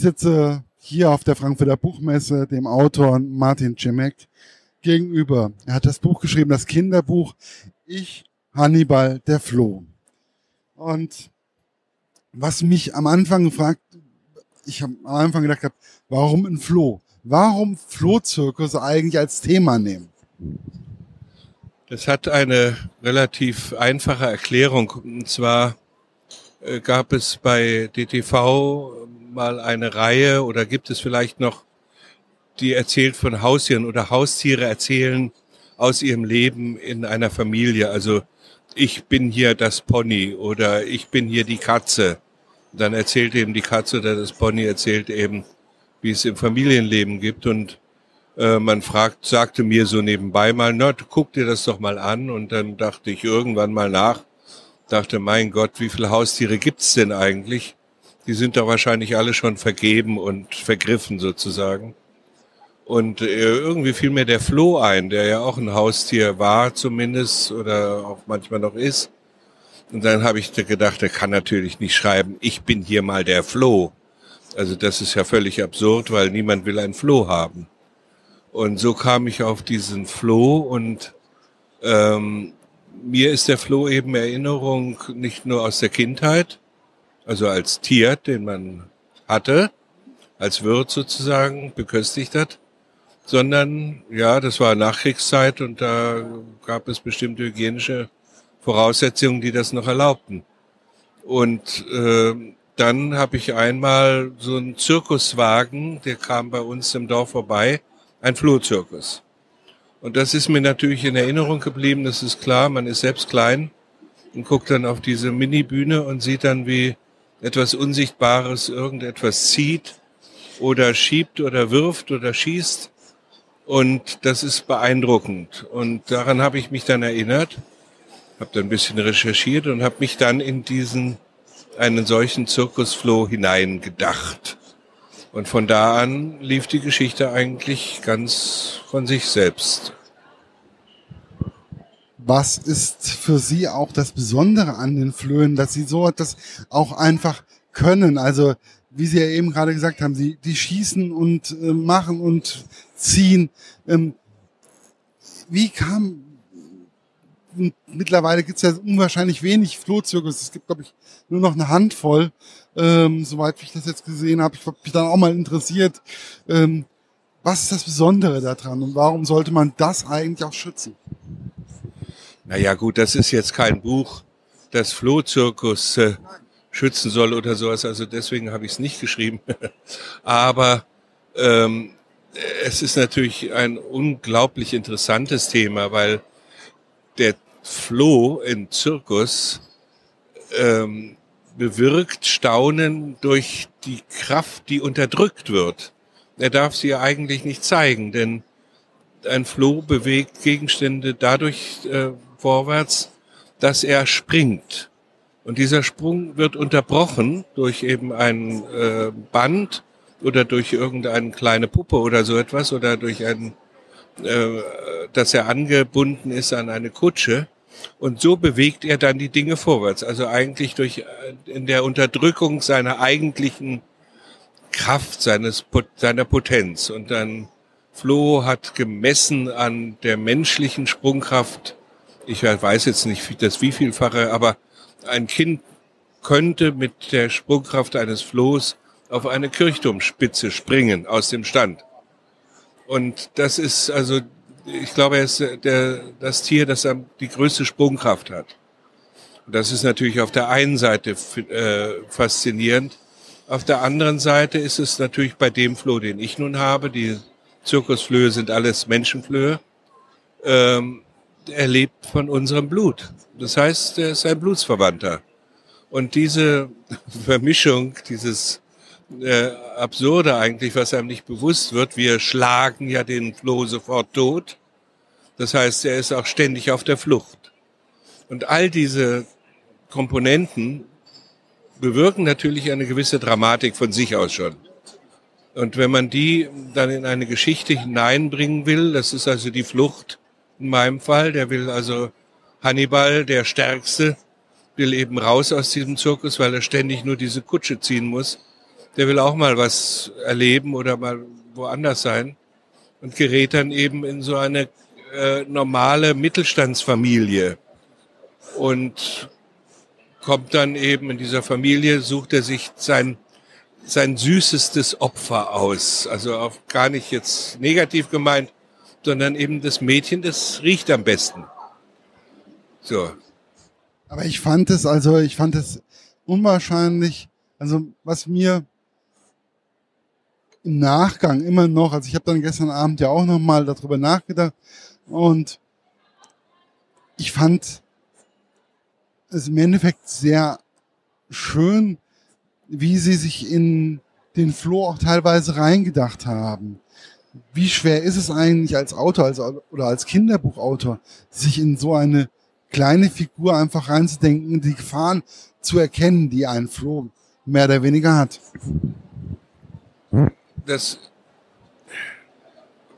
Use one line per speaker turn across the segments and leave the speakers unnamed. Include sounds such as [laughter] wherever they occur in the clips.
sitze hier auf der Frankfurter Buchmesse dem Autor Martin Cimek gegenüber. Er hat das Buch geschrieben, das Kinderbuch Ich, Hannibal, der Floh. Und was mich am Anfang gefragt, ich habe am Anfang gedacht habe, warum ein Floh? Warum Flohzirkus eigentlich als Thema nehmen?
Das hat eine relativ einfache Erklärung. Und zwar äh, gab es bei DTV mal eine Reihe oder gibt es vielleicht noch, die erzählt von Haustieren oder Haustiere erzählen aus ihrem Leben in einer Familie. Also ich bin hier das Pony oder ich bin hier die Katze. Dann erzählt eben die Katze oder das Pony erzählt eben, wie es im Familienleben gibt und äh, man fragt, sagte mir so nebenbei mal, na, guck dir das doch mal an und dann dachte ich irgendwann mal nach, dachte, mein Gott, wie viele Haustiere gibt's denn eigentlich? Die sind doch wahrscheinlich alle schon vergeben und vergriffen sozusagen. Und äh, irgendwie fiel mir der Floh ein, der ja auch ein Haustier war zumindest oder auch manchmal noch ist. Und dann habe ich gedacht, der kann natürlich nicht schreiben, ich bin hier mal der Floh. Also das ist ja völlig absurd, weil niemand will ein Floh haben. Und so kam ich auf diesen Floh und ähm, mir ist der Floh eben Erinnerung nicht nur aus der Kindheit, also als Tier, den man hatte, als Wirt sozusagen beköstigt hat, sondern ja, das war Nachkriegszeit und da gab es bestimmte hygienische Voraussetzungen, die das noch erlaubten. Und äh, dann habe ich einmal so einen Zirkuswagen, der kam bei uns im Dorf vorbei, ein Flohzirkus. Und das ist mir natürlich in Erinnerung geblieben, das ist klar, man ist selbst klein und guckt dann auf diese Mini-Bühne und sieht dann, wie etwas Unsichtbares irgendetwas zieht oder schiebt oder wirft oder schießt und das ist beeindruckend. Und daran habe ich mich dann erinnert, habe dann ein bisschen recherchiert und habe mich dann in diesen einen solchen Zirkusfloh hineingedacht. Und von da an lief die Geschichte eigentlich ganz von sich selbst.
Was ist für Sie auch das Besondere an den Flöhen, dass Sie so etwas auch einfach können? Also wie Sie ja eben gerade gesagt haben, Sie die schießen und äh, machen und ziehen. Ähm, wie kam mittlerweile gibt es ja unwahrscheinlich wenig Flohzirkus. Es gibt, glaube ich, nur noch eine Handvoll, ähm, soweit ich das jetzt gesehen habe. Ich habe mich dann auch mal interessiert, ähm, was ist das Besondere daran und warum sollte man das eigentlich auch schützen?
Naja gut, das ist jetzt kein Buch, das Flohzirkus äh, schützen soll oder sowas. Also deswegen habe ich es nicht geschrieben. [laughs] Aber ähm, es ist natürlich ein unglaublich interessantes Thema, weil der Floh im Zirkus ähm, bewirkt Staunen durch die Kraft, die unterdrückt wird. Er darf sie ja eigentlich nicht zeigen, denn ein Floh bewegt Gegenstände dadurch äh, vorwärts, dass er springt. Und dieser Sprung wird unterbrochen durch eben ein äh, Band oder durch irgendeine kleine Puppe oder so etwas oder durch ein, äh, dass er angebunden ist an eine Kutsche. Und so bewegt er dann die Dinge vorwärts. Also eigentlich durch äh, in der Unterdrückung seiner eigentlichen Kraft, seines, seiner Potenz. Und dann Flo hat gemessen an der menschlichen Sprungkraft, ich weiß jetzt nicht das wievielfache, aber ein Kind könnte mit der Sprungkraft eines Flohs auf eine Kirchturmspitze springen aus dem Stand. Und das ist also, ich glaube, er ist der, das Tier, das die größte Sprungkraft hat. Und das ist natürlich auf der einen Seite äh, faszinierend. Auf der anderen Seite ist es natürlich bei dem Floh, den ich nun habe, die Zirkusflöhe sind alles Menschenflöhe, ähm, er lebt von unserem Blut. Das heißt, er ist ein Blutsverwandter. Und diese [laughs] Vermischung, dieses äh, Absurde eigentlich, was einem nicht bewusst wird, wir schlagen ja den Floh sofort tot. Das heißt, er ist auch ständig auf der Flucht. Und all diese Komponenten bewirken natürlich eine gewisse Dramatik von sich aus schon. Und wenn man die dann in eine Geschichte hineinbringen will, das ist also die Flucht in meinem Fall, der will also Hannibal, der Stärkste, will eben raus aus diesem Zirkus, weil er ständig nur diese Kutsche ziehen muss. der will auch mal was erleben oder mal woanders sein und gerät dann eben in so eine äh, normale Mittelstandsfamilie und kommt dann eben in dieser Familie, sucht er sich sein, sein süßestes Opfer aus. Also auch gar nicht jetzt negativ gemeint, sondern eben das Mädchen, das riecht am besten. So.
Aber ich fand es, also ich fand es unwahrscheinlich, also was mir im Nachgang immer noch, also ich habe dann gestern Abend ja auch noch mal darüber nachgedacht und ich fand es im Endeffekt sehr schön, wie sie sich in den Floh auch teilweise reingedacht haben. Wie schwer ist es eigentlich als Autor als, oder als Kinderbuchautor, sich in so eine kleine Figur einfach reinzudenken, die Gefahren zu erkennen, die ein Floh mehr oder weniger hat?
Das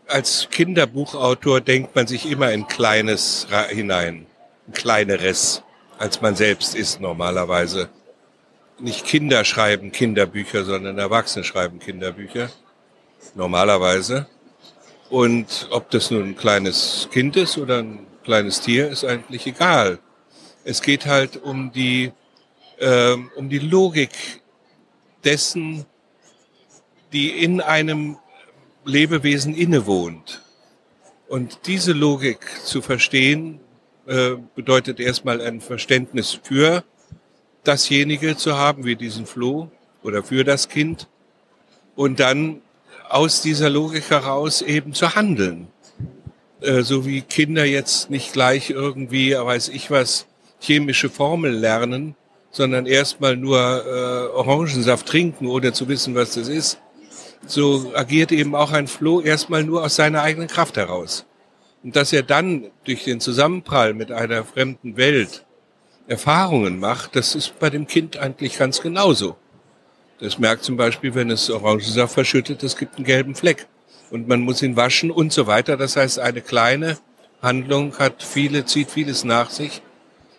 als Kinderbuchautor denkt man sich immer in Kleines hinein, ein kleineres als man selbst ist normalerweise. Nicht Kinder schreiben Kinderbücher, sondern Erwachsene schreiben Kinderbücher. Normalerweise. Und ob das nun ein kleines Kind ist oder ein kleines Tier, ist eigentlich egal. Es geht halt um die, äh, um die Logik dessen, die in einem Lebewesen innewohnt. Und diese Logik zu verstehen, äh, bedeutet erstmal ein Verständnis für dasjenige zu haben, wie diesen Floh oder für das Kind und dann aus dieser Logik heraus eben zu handeln. Äh, so wie Kinder jetzt nicht gleich irgendwie, weiß ich was, chemische Formel lernen, sondern erstmal nur äh, Orangensaft trinken, ohne zu wissen, was das ist. So agiert eben auch ein Floh erstmal nur aus seiner eigenen Kraft heraus. Und dass er dann durch den Zusammenprall mit einer fremden Welt Erfahrungen macht, das ist bei dem Kind eigentlich ganz genauso. Das merkt zum Beispiel, wenn es Orangensaft verschüttet, es gibt einen gelben Fleck. Und man muss ihn waschen und so weiter. Das heißt, eine kleine Handlung hat viele, zieht vieles nach sich.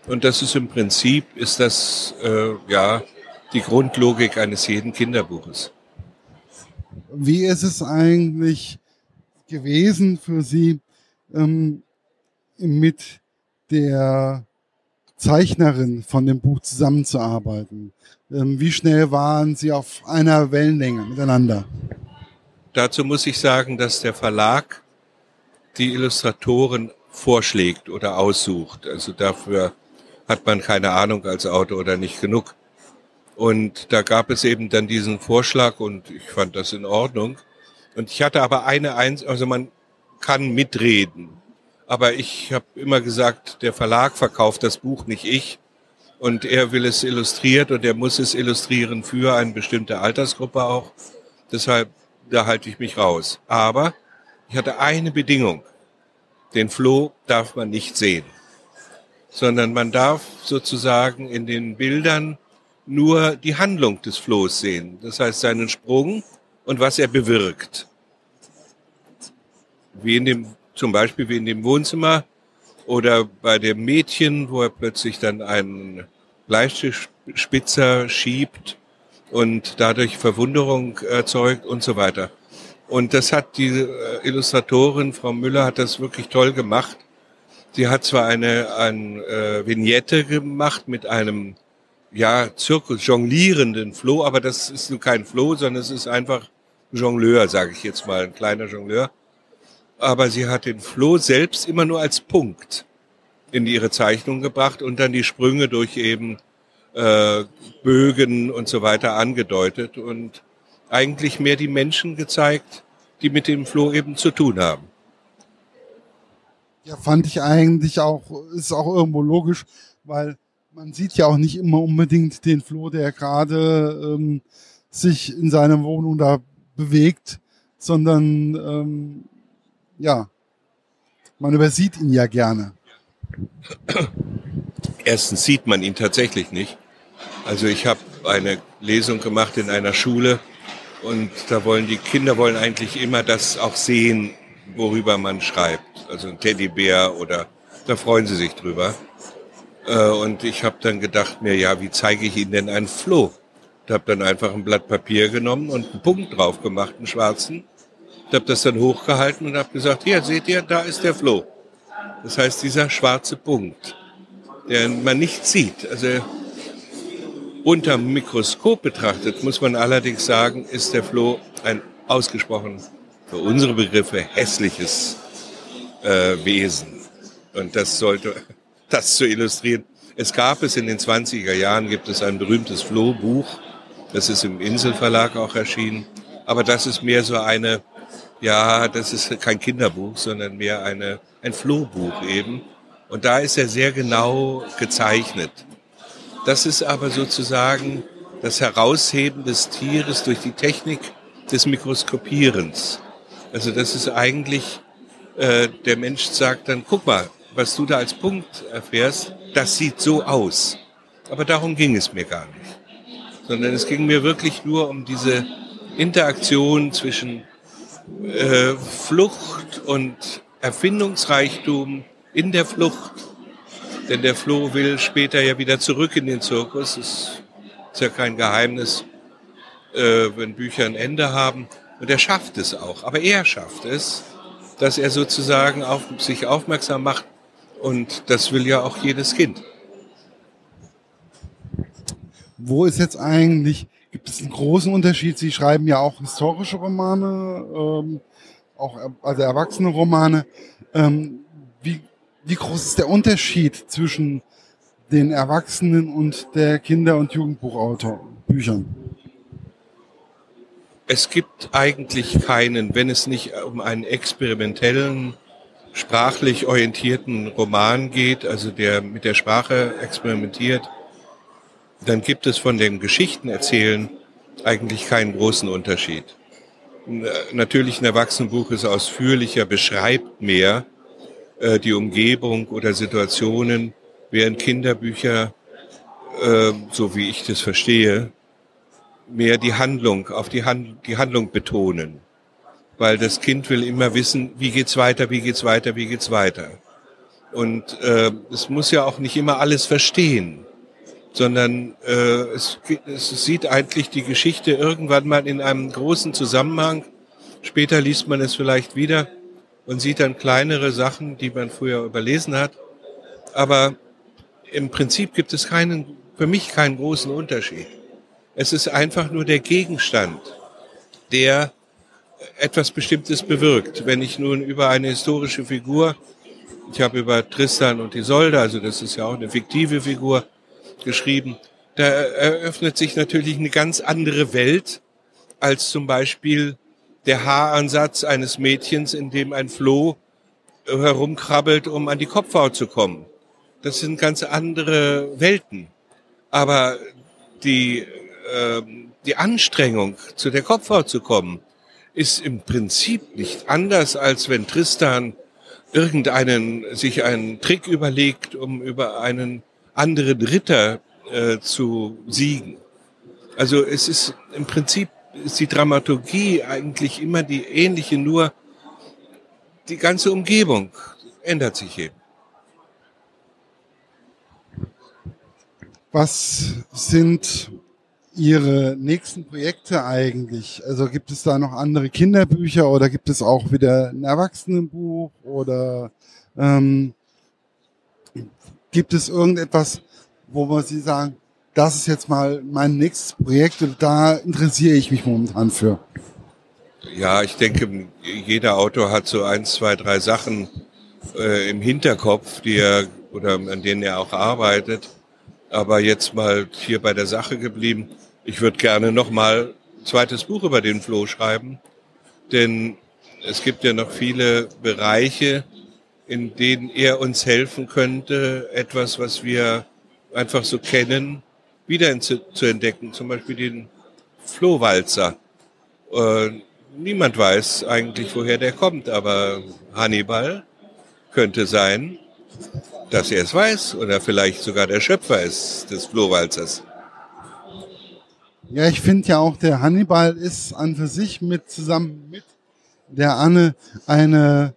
Und das ist im Prinzip, ist das, äh, ja, die Grundlogik eines jeden Kinderbuches.
Wie ist es eigentlich gewesen für Sie, ähm, mit der Zeichnerin von dem Buch zusammenzuarbeiten? Ähm, wie schnell waren Sie auf einer Wellenlänge miteinander?
Dazu muss ich sagen, dass der Verlag die Illustratoren vorschlägt oder aussucht. Also dafür hat man keine Ahnung als Autor oder nicht genug. Und da gab es eben dann diesen Vorschlag und ich fand das in Ordnung. Und ich hatte aber eine, Eins, also man kann mitreden. Aber ich habe immer gesagt, der Verlag verkauft das Buch, nicht ich. Und er will es illustriert und er muss es illustrieren für eine bestimmte Altersgruppe auch. Deshalb, da halte ich mich raus. Aber ich hatte eine Bedingung. Den Floh darf man nicht sehen, sondern man darf sozusagen in den Bildern nur die Handlung des Flohs sehen. Das heißt seinen Sprung und was er bewirkt wie in dem, zum Beispiel wie in dem Wohnzimmer oder bei dem Mädchen, wo er plötzlich dann einen Bleistiftspitzer schiebt und dadurch Verwunderung erzeugt und so weiter. Und das hat die äh, Illustratorin, Frau Müller, hat das wirklich toll gemacht. Sie hat zwar eine, eine äh, Vignette gemacht mit einem ja, Zirkus, jonglierenden Floh, aber das ist nun kein Floh, sondern es ist einfach Jongleur, sage ich jetzt mal, ein kleiner Jongleur aber sie hat den Floh selbst immer nur als Punkt in ihre Zeichnung gebracht und dann die Sprünge durch eben äh, Bögen und so weiter angedeutet und eigentlich mehr die Menschen gezeigt, die mit dem Floh eben zu tun haben.
Ja, fand ich eigentlich auch, ist auch irgendwo logisch, weil man sieht ja auch nicht immer unbedingt den Floh, der gerade ähm, sich in seiner Wohnung da bewegt, sondern ähm, ja, man übersieht ihn ja gerne.
Erstens sieht man ihn tatsächlich nicht. Also ich habe eine Lesung gemacht in einer Schule und da wollen die Kinder wollen eigentlich immer das auch sehen, worüber man schreibt. Also ein Teddybär oder da freuen sie sich drüber. Äh, und ich habe dann gedacht mir, ja, wie zeige ich ihnen denn einen Floh? und habe dann einfach ein Blatt Papier genommen und einen Punkt drauf gemacht, einen schwarzen. Ich habe das dann hochgehalten und habe gesagt, hier seht ihr, da ist der Floh. Das heißt, dieser schwarze Punkt, der man nicht sieht. Also unter Mikroskop betrachtet, muss man allerdings sagen, ist der Floh ein ausgesprochen, für unsere Begriffe, hässliches äh, Wesen. Und das sollte, [laughs] das zu illustrieren. Es gab es in den 20er Jahren, gibt es ein berühmtes Flohbuch, das ist im Inselverlag auch erschienen. Aber das ist mehr so eine, ja, das ist kein Kinderbuch, sondern mehr eine, ein Flohbuch eben. Und da ist er sehr genau gezeichnet. Das ist aber sozusagen das Herausheben des Tieres durch die Technik des Mikroskopierens. Also das ist eigentlich, äh, der Mensch sagt dann, guck mal, was du da als Punkt erfährst, das sieht so aus. Aber darum ging es mir gar nicht sondern es ging mir wirklich nur um diese Interaktion zwischen äh, Flucht und Erfindungsreichtum in der Flucht. Denn der Floh will später ja wieder zurück in den Zirkus. Das ist ja kein Geheimnis, äh, wenn Bücher ein Ende haben. Und er schafft es auch. Aber er schafft es, dass er sozusagen auf sich aufmerksam macht. Und das will ja auch jedes Kind
wo ist jetzt eigentlich, gibt es einen großen Unterschied? Sie schreiben ja auch historische Romane, ähm, auch also erwachsene Romane. Ähm, wie, wie groß ist der Unterschied zwischen den Erwachsenen und der Kinder- und Jugendbuchautor Büchern?
Es gibt eigentlich keinen, wenn es nicht um einen experimentellen, sprachlich orientierten Roman geht, also der mit der Sprache experimentiert, dann gibt es von dem Geschichtenerzählen eigentlich keinen großen Unterschied. Natürlich ein Erwachsenenbuch ist ausführlicher, beschreibt mehr äh, die Umgebung oder Situationen, während Kinderbücher, äh, so wie ich das verstehe, mehr die Handlung, auf die, Hand, die Handlung betonen. Weil das Kind will immer wissen, wie geht's weiter, wie geht's weiter, wie geht's weiter. Und äh, es muss ja auch nicht immer alles verstehen sondern äh, es, es sieht eigentlich die Geschichte irgendwann mal in einem großen Zusammenhang. Später liest man es vielleicht wieder und sieht dann kleinere Sachen, die man früher überlesen hat. Aber im Prinzip gibt es keinen, für mich keinen großen Unterschied. Es ist einfach nur der Gegenstand, der etwas Bestimmtes bewirkt. Wenn ich nun über eine historische Figur, ich habe über Tristan und Isolde, also das ist ja auch eine fiktive Figur, geschrieben. Da eröffnet sich natürlich eine ganz andere Welt als zum Beispiel der Haaransatz eines Mädchens, in dem ein Floh herumkrabbelt, um an die Kopfhaut zu kommen. Das sind ganz andere Welten. Aber die, äh, die Anstrengung, zu der Kopfhaut zu kommen, ist im Prinzip nicht anders, als wenn Tristan irgendeinen, sich einen Trick überlegt, um über einen anderen Ritter äh, zu siegen. Also es ist im Prinzip ist die Dramaturgie eigentlich immer die ähnliche, nur die ganze Umgebung ändert sich eben.
Was sind Ihre nächsten Projekte eigentlich? Also gibt es da noch andere Kinderbücher oder gibt es auch wieder ein Erwachsenenbuch oder ähm, Gibt es irgendetwas, wo wir Sie sagen, das ist jetzt mal mein nächstes Projekt und da interessiere ich mich momentan für?
Ja, ich denke, jeder Autor hat so eins, zwei, drei Sachen äh, im Hinterkopf, die er oder an denen er auch arbeitet. Aber jetzt mal hier bei der Sache geblieben. Ich würde gerne noch mal ein zweites Buch über den Floh schreiben, denn es gibt ja noch viele Bereiche, in denen er uns helfen könnte, etwas, was wir einfach so kennen, wieder zu, entdecken. Zum Beispiel den Flohwalzer. Äh, niemand weiß eigentlich, woher der kommt, aber Hannibal könnte sein, dass er es weiß oder vielleicht sogar der Schöpfer ist des Flohwalzers.
Ja, ich finde ja auch, der Hannibal ist an für sich mit zusammen mit der Anne eine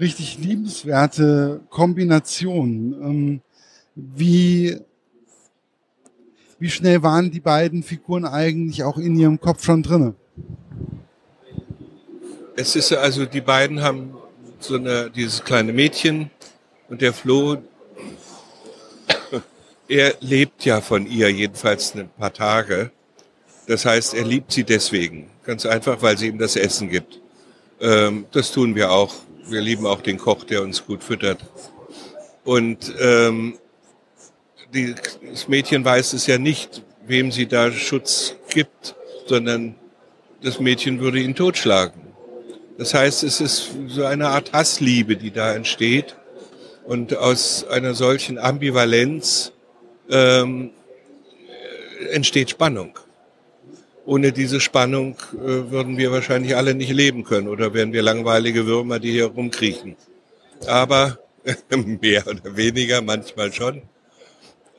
richtig liebenswerte Kombination. Ähm, wie, Wie schnell waren die beiden Figuren eigentlich auch in ihrem Kopf schon drinne?
Es ist also, die beiden haben so eine, dieses kleine Mädchen und der Flo, er lebt ja von ihr, jedenfalls ein paar Tage. Das heißt, er liebt sie deswegen. Ganz einfach, weil sie ihm das Essen gibt. Ähm, das tun wir auch. Wir lieben auch den Koch, der uns gut füttert. Und ähm, die, das Mädchen weiß es ja nicht, wem sie da Schutz gibt, sondern das Mädchen würde ihn totschlagen. Das heißt, es ist so eine Art Hassliebe, die da entsteht. Und aus einer solchen Ambivalenz ähm, entsteht Spannung. Ohne diese Spannung äh, würden wir wahrscheinlich alle nicht leben können oder wären wir langweilige Würmer, die hier rumkriechen. Aber [laughs] mehr oder weniger, manchmal schon.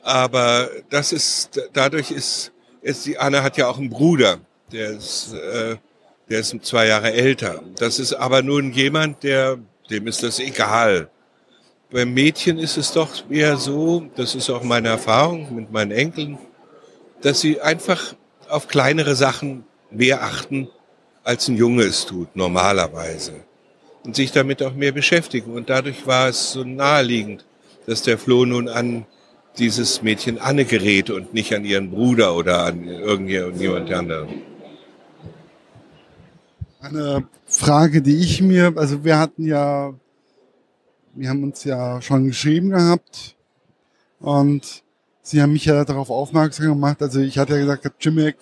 Aber das ist, dadurch ist, ist die Anne hat ja auch einen Bruder, der ist, äh, der ist zwei Jahre älter. Das ist aber nun jemand, der, dem ist das egal. Beim Mädchen ist es doch eher so, das ist auch meine Erfahrung mit meinen Enkeln, dass sie einfach auf kleinere Sachen mehr achten, als ein Junge es tut, normalerweise. Und sich damit auch mehr beschäftigen. Und dadurch war es so naheliegend, dass der Flo nun an dieses Mädchen Anne gerät und nicht an ihren Bruder oder an irgendjemand anderen.
Eine Frage, die ich mir, also wir hatten ja, wir haben uns ja schon geschrieben gehabt und Sie haben mich ja darauf aufmerksam gemacht. Also ich hatte ja gesagt, Jimmick,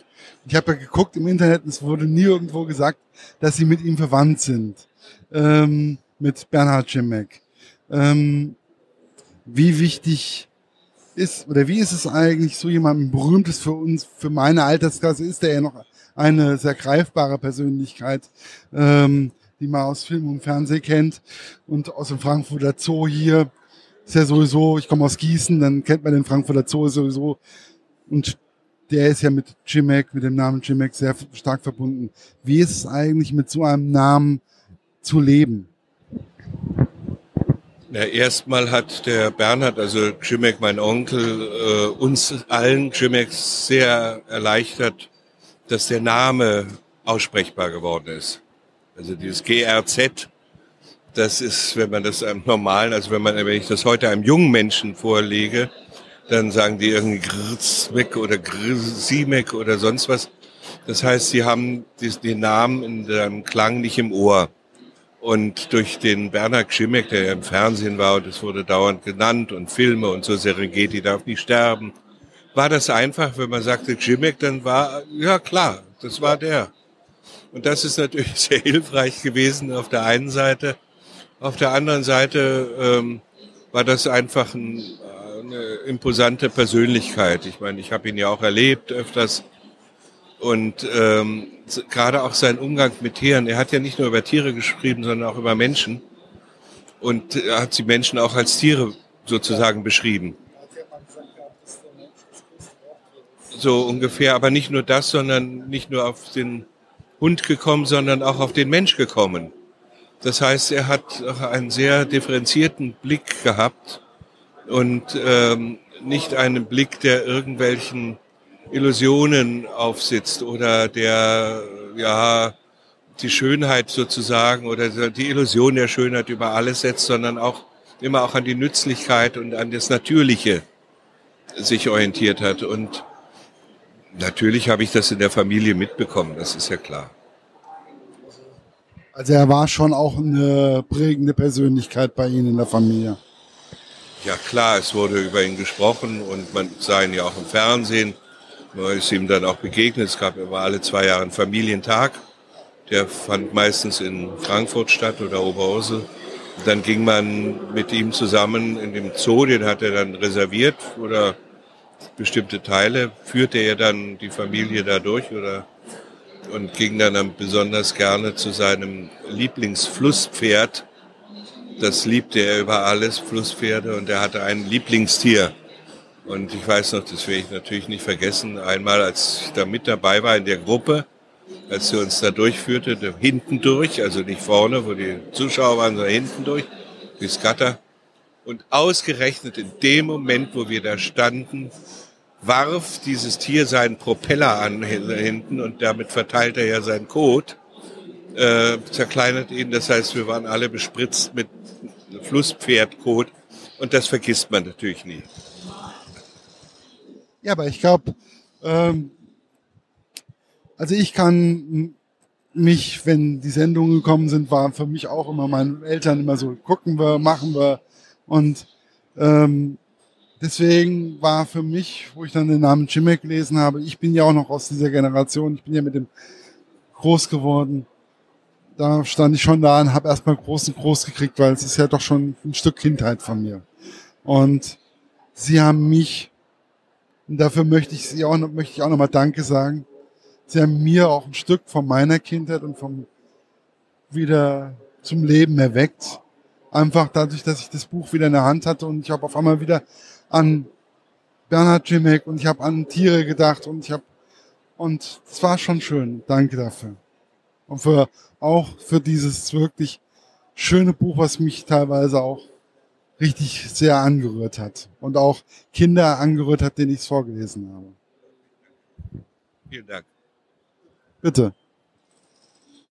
ich habe ja geguckt im Internet, es wurde nie irgendwo gesagt, dass Sie mit ihm verwandt sind. Ähm, mit Bernhard Jimmick. Ähm, wie wichtig ist, oder wie ist es eigentlich, so jemandem Berühmtes für uns, für meine Altersklasse ist, der ja noch eine sehr greifbare Persönlichkeit, ähm, die man aus Film und Fernsehen kennt und aus dem Frankfurter Zoo hier ist ja sowieso, ich komme aus Gießen, dann kennt man den Frankfurter Zoo sowieso. Und der ist ja mit Jimek, mit dem Namen Jimek sehr stark verbunden. Wie ist es eigentlich, mit so einem Namen zu leben?
Ja, erstmal hat der Bernhard, also Jimek, mein Onkel, äh, uns allen Jimek sehr erleichtert, dass der Name aussprechbar geworden ist. Also dieses GRZ das ist, wenn man das einem normalen, also wenn man, wenn ich das heute einem jungen Menschen vorlege, dann sagen die irgendwie Grzmek oder Grzimek oder sonst was. Das heißt, sie haben den Namen in dem Klang nicht im Ohr. Und durch den Bernhard Schimek, der ja im Fernsehen war und es wurde dauernd genannt und Filme und so Serengeti darf nicht sterben, war das einfach, wenn man sagte Schimek, dann war, ja klar, das war der. Und das ist natürlich [laughs] sehr hilfreich gewesen auf der einen Seite. Auf der anderen Seite ähm, war das einfach ein, eine imposante Persönlichkeit. Ich meine, ich habe ihn ja auch erlebt öfters. Und ähm, gerade auch sein Umgang mit Tieren. Er hat ja nicht nur über Tiere geschrieben, sondern auch über Menschen. Und er hat die Menschen auch als Tiere sozusagen beschrieben. So ungefähr, aber nicht nur das, sondern nicht nur auf den Hund gekommen, sondern auch auf den Mensch gekommen. Das heißt, er hat einen sehr differenzierten Blick gehabt und ähm, nicht einen Blick, der irgendwelchen Illusionen aufsitzt oder der ja die Schönheit sozusagen oder die Illusion der Schönheit über alles setzt, sondern auch immer auch an die Nützlichkeit und an das Natürliche sich orientiert hat. Und natürlich habe ich das in der Familie mitbekommen, das ist ja klar.
Also er war schon auch eine prägende Persönlichkeit bei Ihnen in der Familie.
Ja klar, es wurde über ihn gesprochen und man sah ihn ja auch im Fernsehen. Man ist ihm dann auch begegnet. Es gab immer alle zwei Jahre einen Familientag. Der fand meistens in Frankfurt statt oder Oberursel. Dann ging man mit ihm zusammen in dem Zoo, den hat er dann reserviert oder bestimmte Teile. Führte er dann die Familie da durch oder und ging dann besonders gerne zu seinem Lieblingsflusspferd. Das liebte er über alles, Flusspferde, und er hatte ein Lieblingstier. Und ich weiß noch, das werde ich natürlich nicht vergessen, einmal, als ich da mit dabei war in der Gruppe, als sie uns da durchführte, hinten durch, also nicht vorne, wo die Zuschauer waren, sondern hinten durch, durchs Gatter. Und ausgerechnet in dem Moment, wo wir da standen, warf dieses Tier seinen Propeller an hinten und damit verteilt er ja seinen Kot, äh, zerkleinert ihn. Das heißt, wir waren alle bespritzt mit Flusspferdkot und das vergisst man natürlich nie.
Ja, aber ich glaube, ähm, also ich kann mich, wenn die Sendungen gekommen sind, waren für mich auch immer meine Eltern immer so, gucken wir, machen wir. Und ähm, deswegen war für mich, wo ich dann den Namen Chimek gelesen habe, ich bin ja auch noch aus dieser Generation, ich bin ja mit dem groß geworden. Da stand ich schon da und habe erstmal groß und groß gekriegt, weil es ist ja doch schon ein Stück Kindheit von mir. Und sie haben mich, und dafür möchte ich sie auch noch, möchte ich auch nochmal Danke sagen, sie haben mir auch ein Stück von meiner Kindheit und vom wieder zum Leben erweckt. Einfach dadurch, dass ich das Buch wieder in der Hand hatte und ich habe auf einmal wieder an Bernhard Jimek und ich habe an Tiere gedacht und ich habe und es war schon schön. Danke dafür. Und für auch für dieses wirklich schöne Buch, was mich teilweise auch richtig sehr angerührt hat und auch Kinder angerührt hat, denen ich es vorgelesen habe.
Vielen Dank.
Bitte.